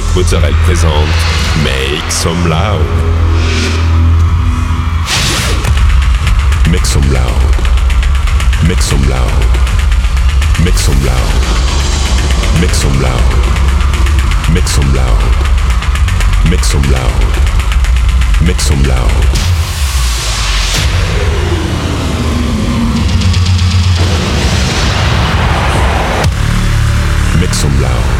Yannick Mozzarella présente Make Some Loud. Make some loud. Make some loud. Make some loud. Make some loud. Make some loud. Make some loud. Make some loud. Make some loud.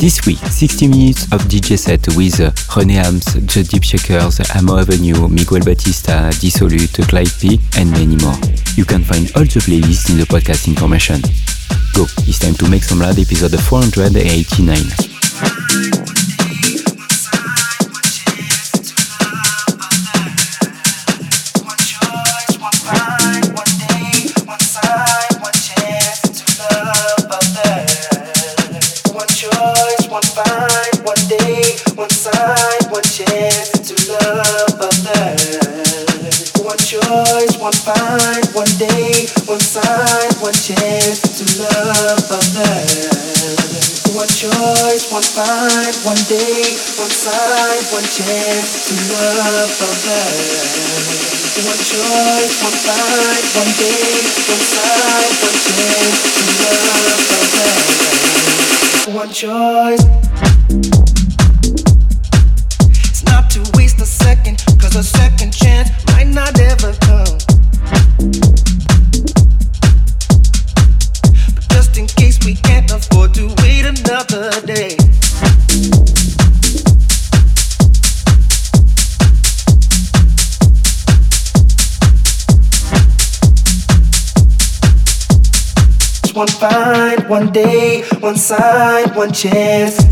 This week, 60 minutes of DJ set with René Hams, The Deep Shakers, Amo Avenue, Miguel Batista, Dissolute, Clyde P, and many more. You can find all the playlists in the podcast information. Go, it's time to make some loud episode 489. One chance to love others. One choice, one fight, one day, one side, one chance to love others. One choice. One day, one side, one chance.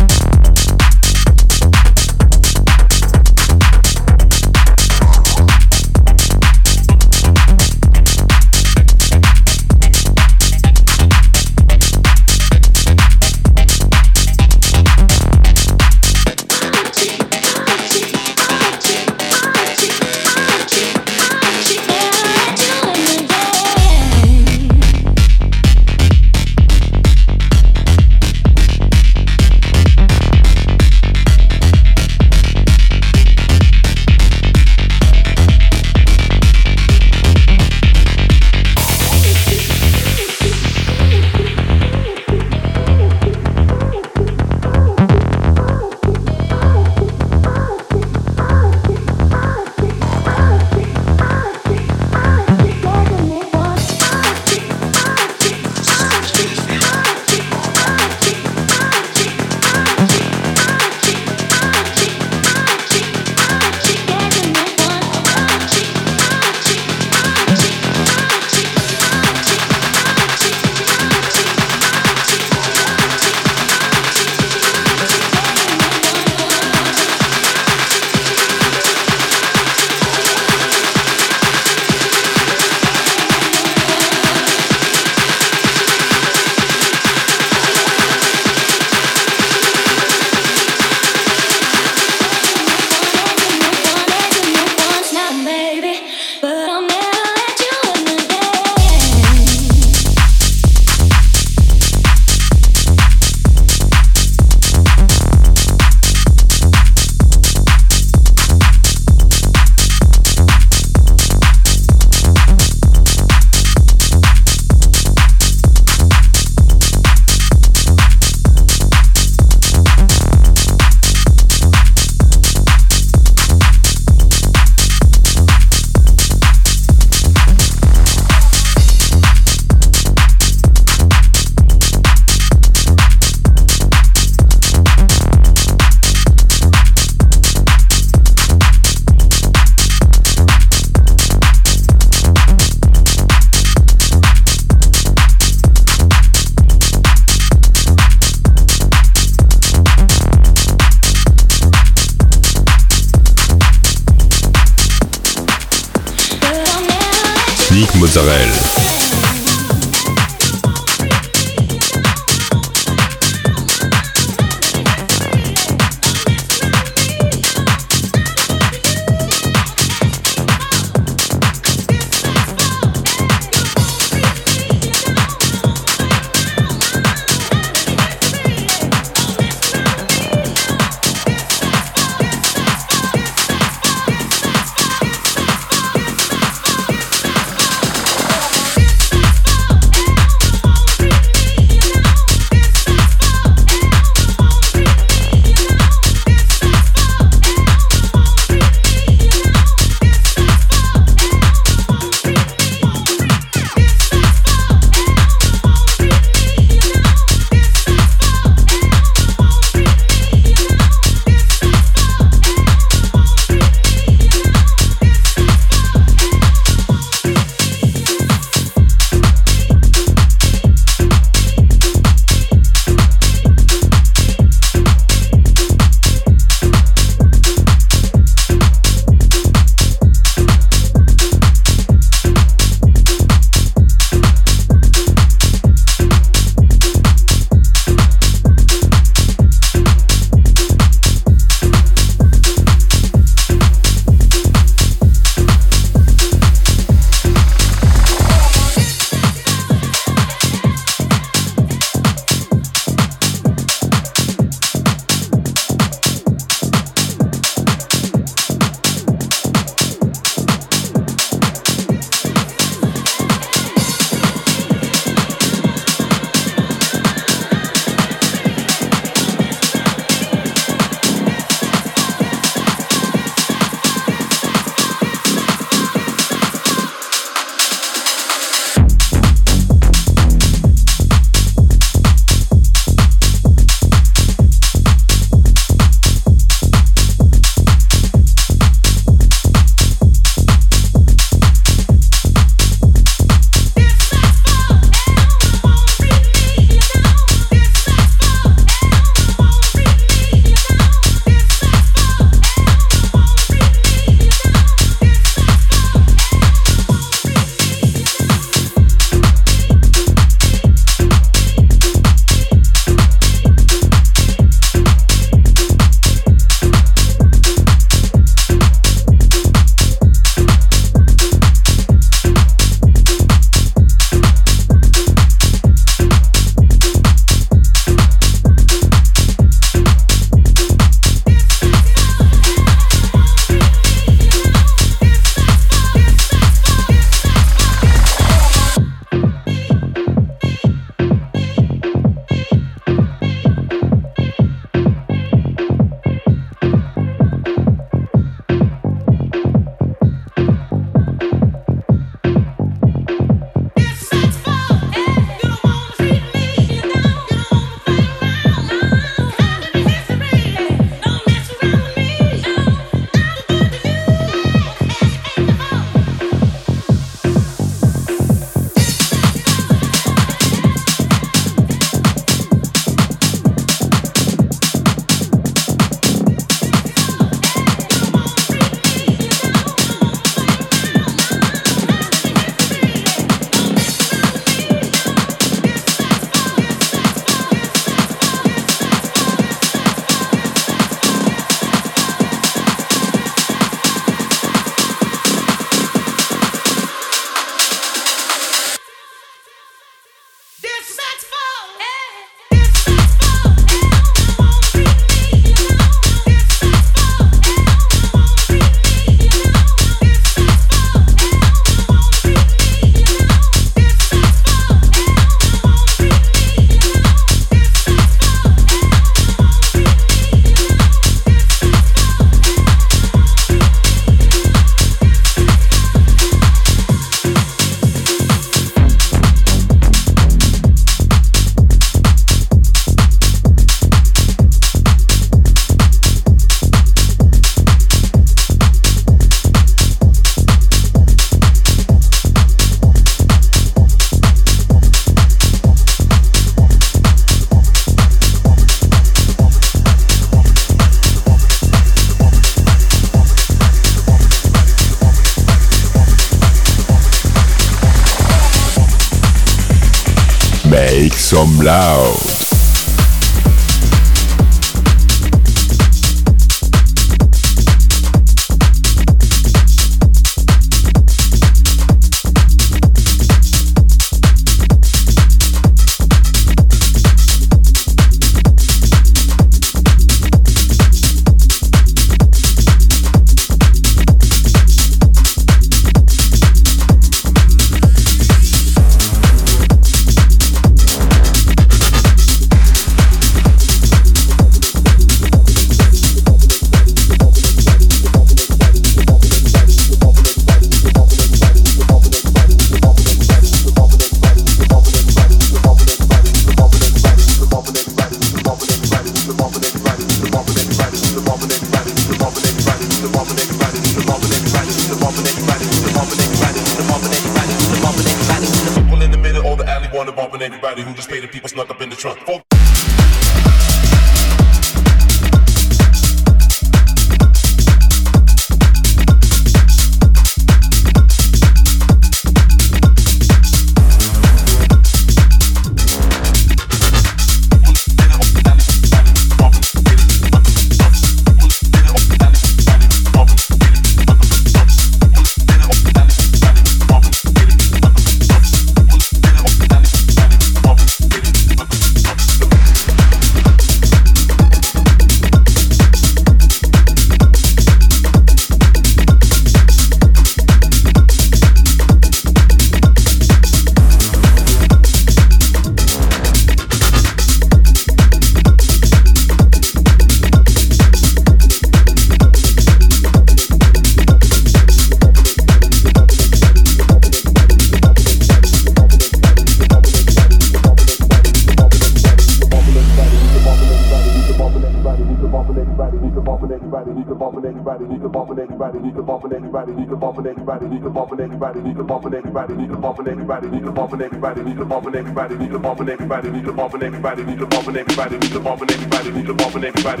Everybody, we come bumping everybody, we come bumping everybody, we come bumping everybody, we come bumping everybody, we come bumping everybody, we come bumping everybody, we come bumping everybody, we come bumping everybody,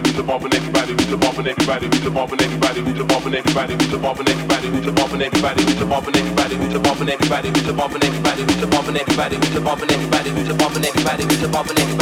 we come bumping everybody, we come bumping everybody, we come bumping everybody, we come bumping everybody, we come bumping everybody, we come bumping everybody, we come bumping everybody, we come bumping everybody, we come bumping everybody, we come bumping everybody, we come bumping everybody,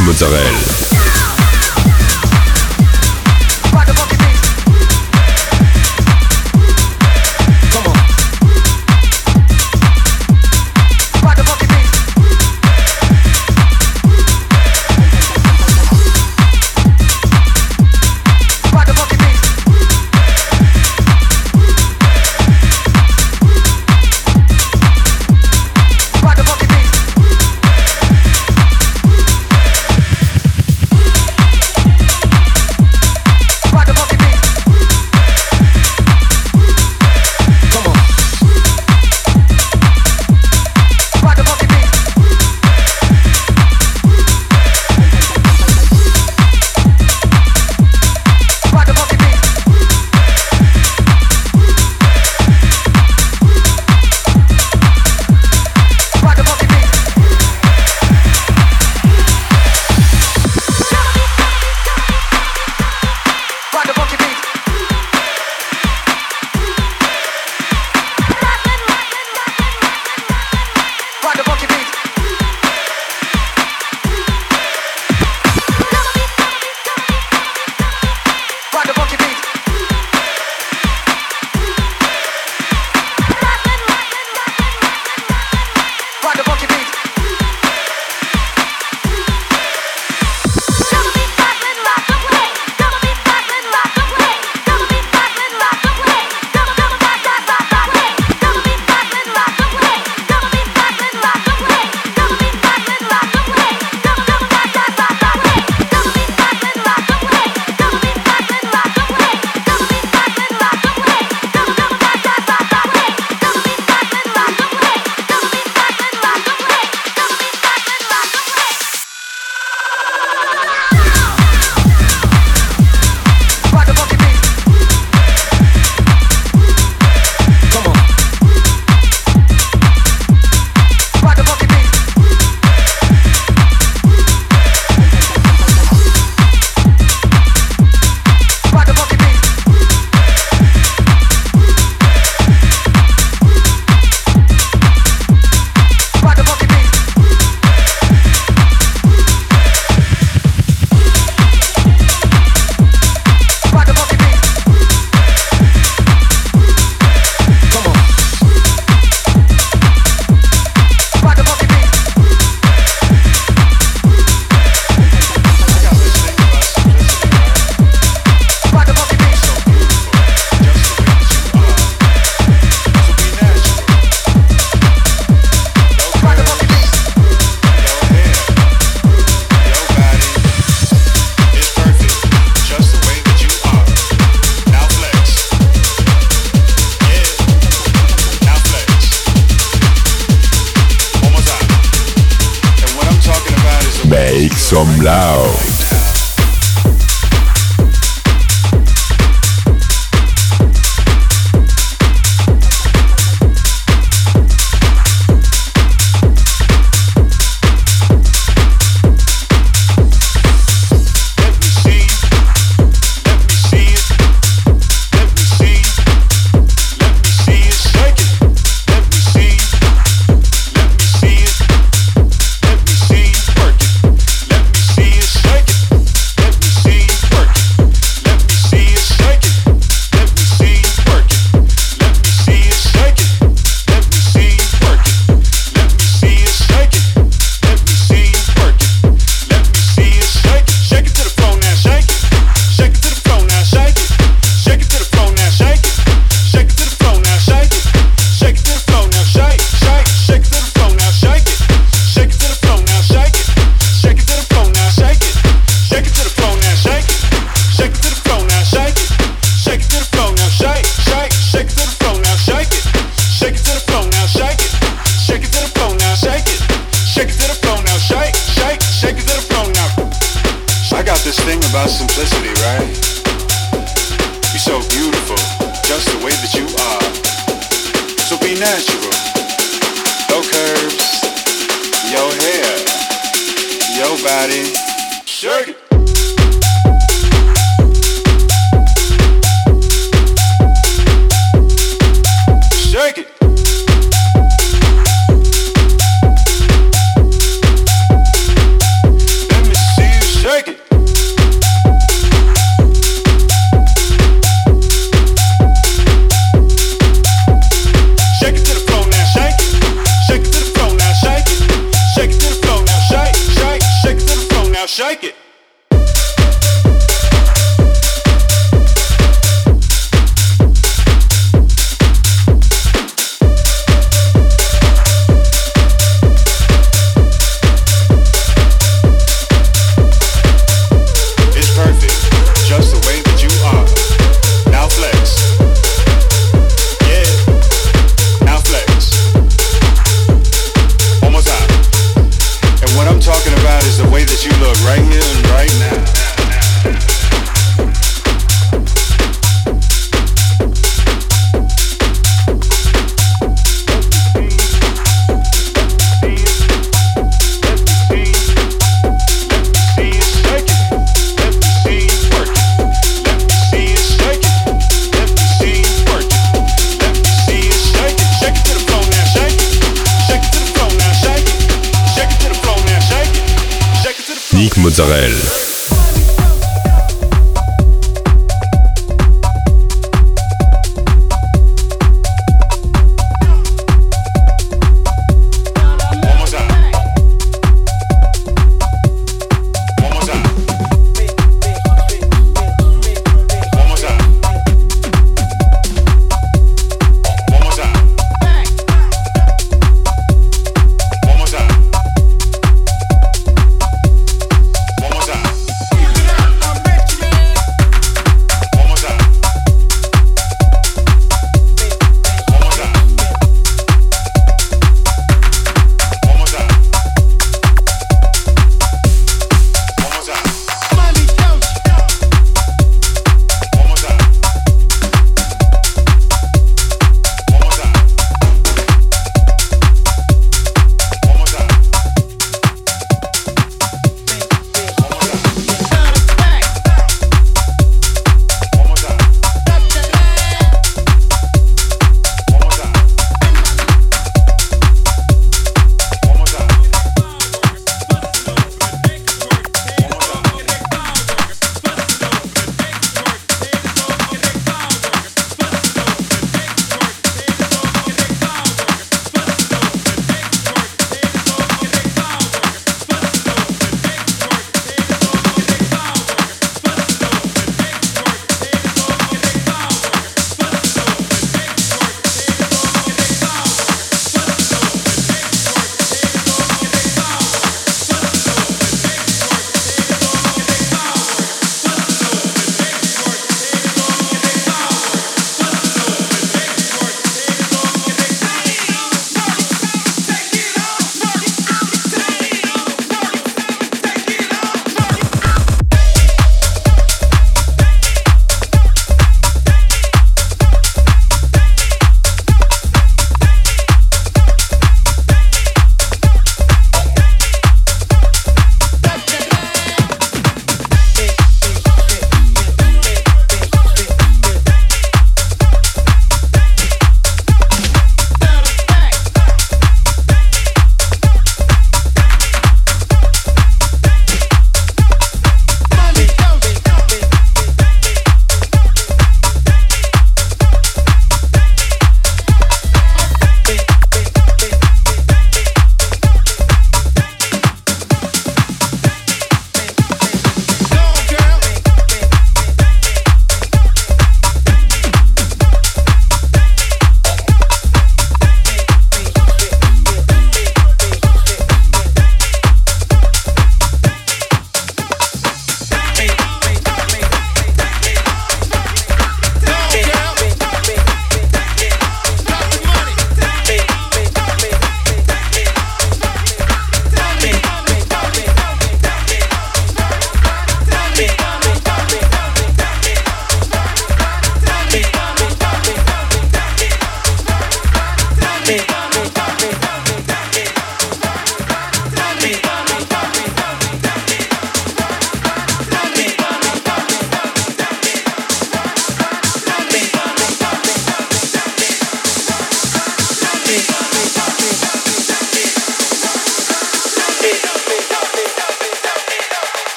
Mozzarella.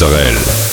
Israël.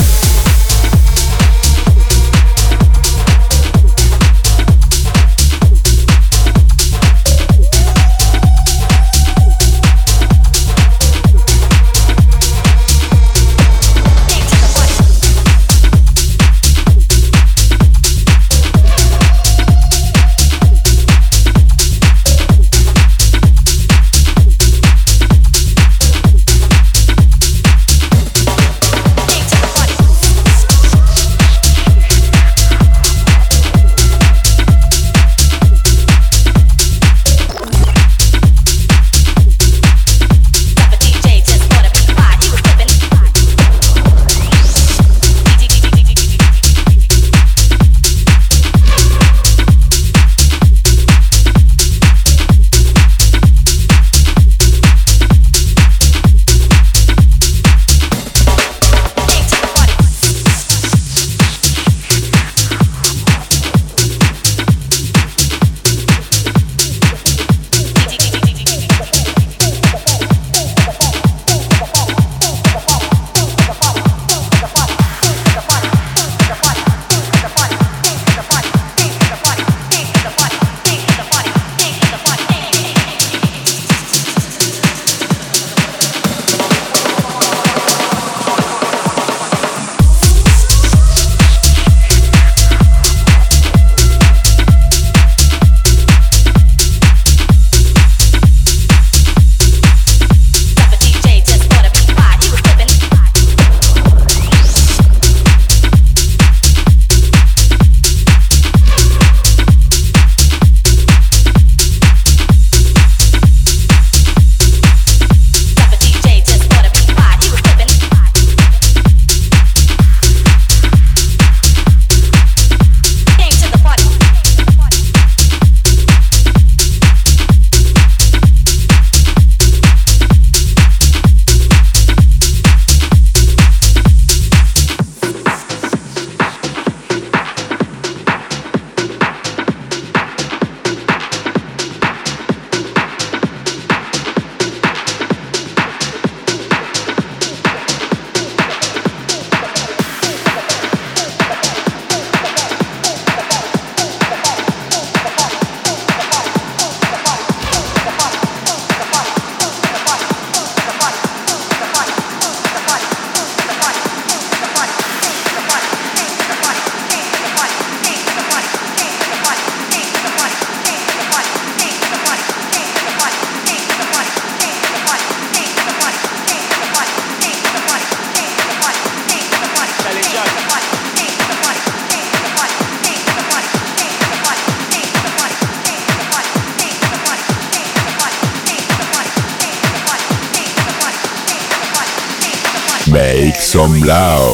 Blau.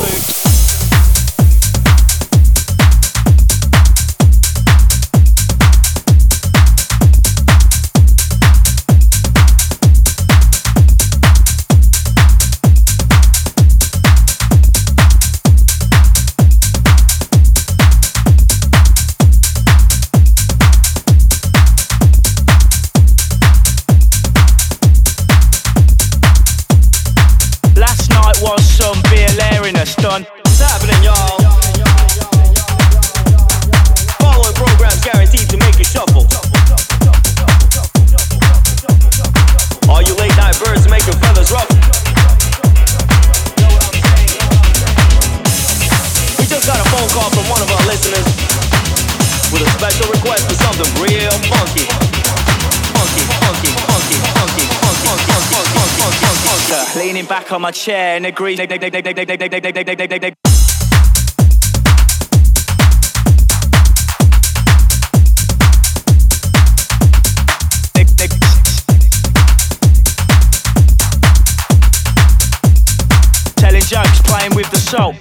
Make some loud. on my chair and agree. Telling jokes, playing with the soul.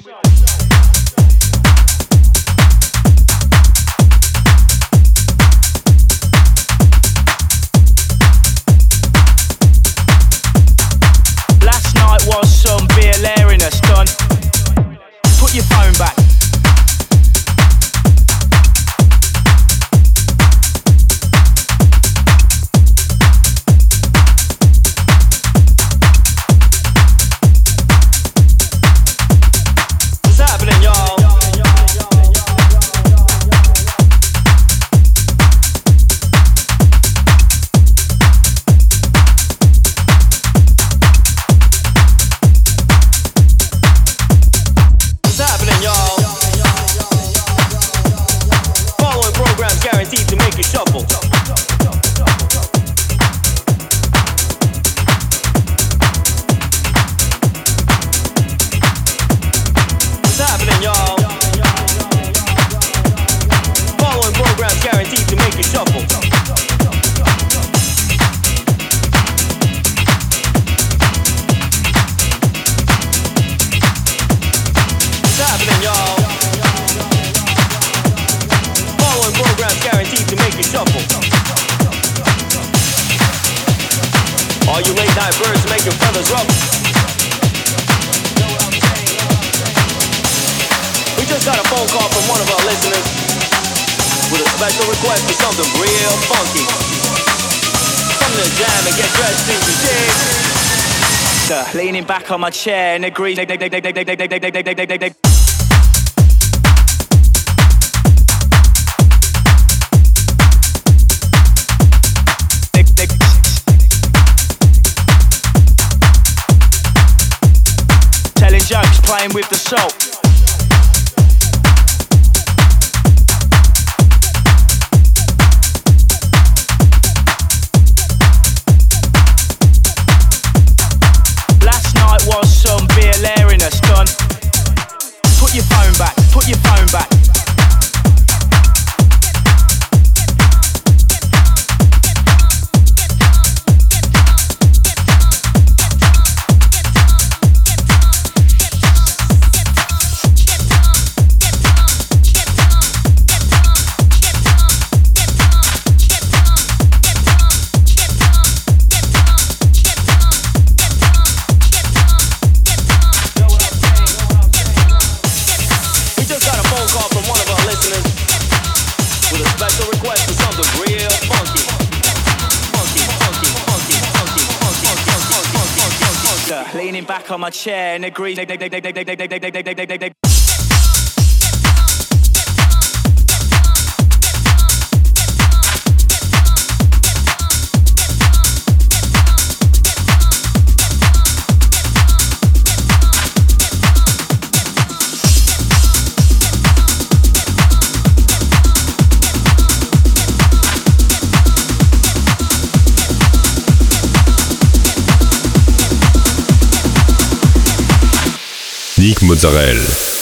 Back on my chair and agree. Telling jokes, playing with the salt. on my chair and agree. Mozzarella.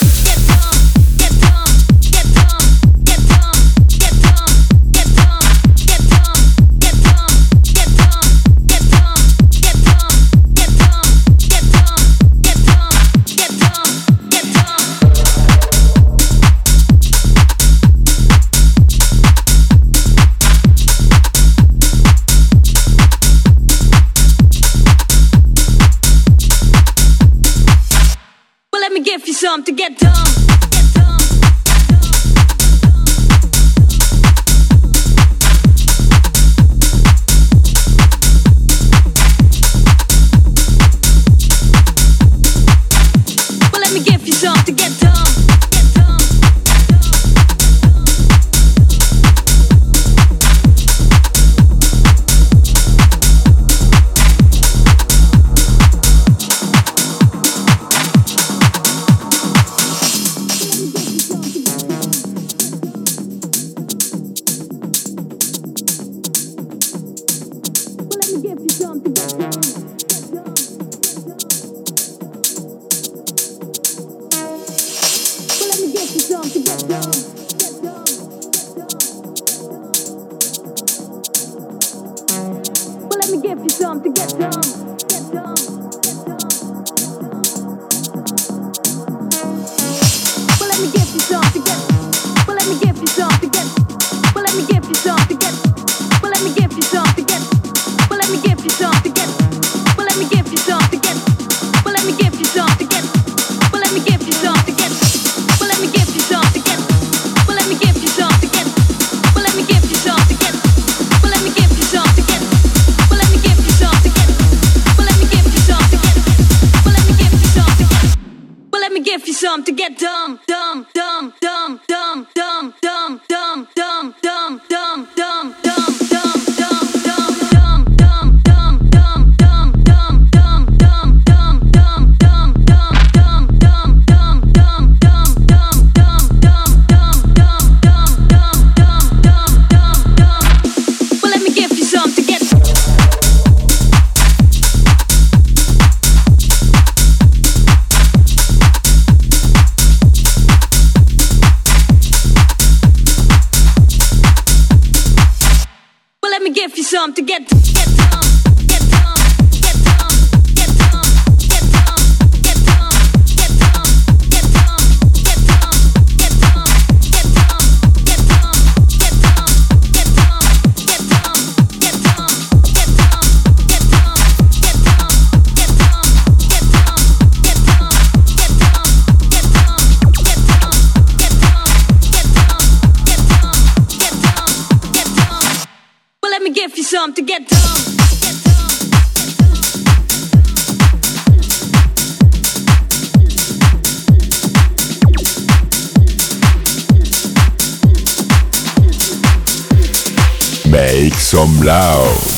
Some loud.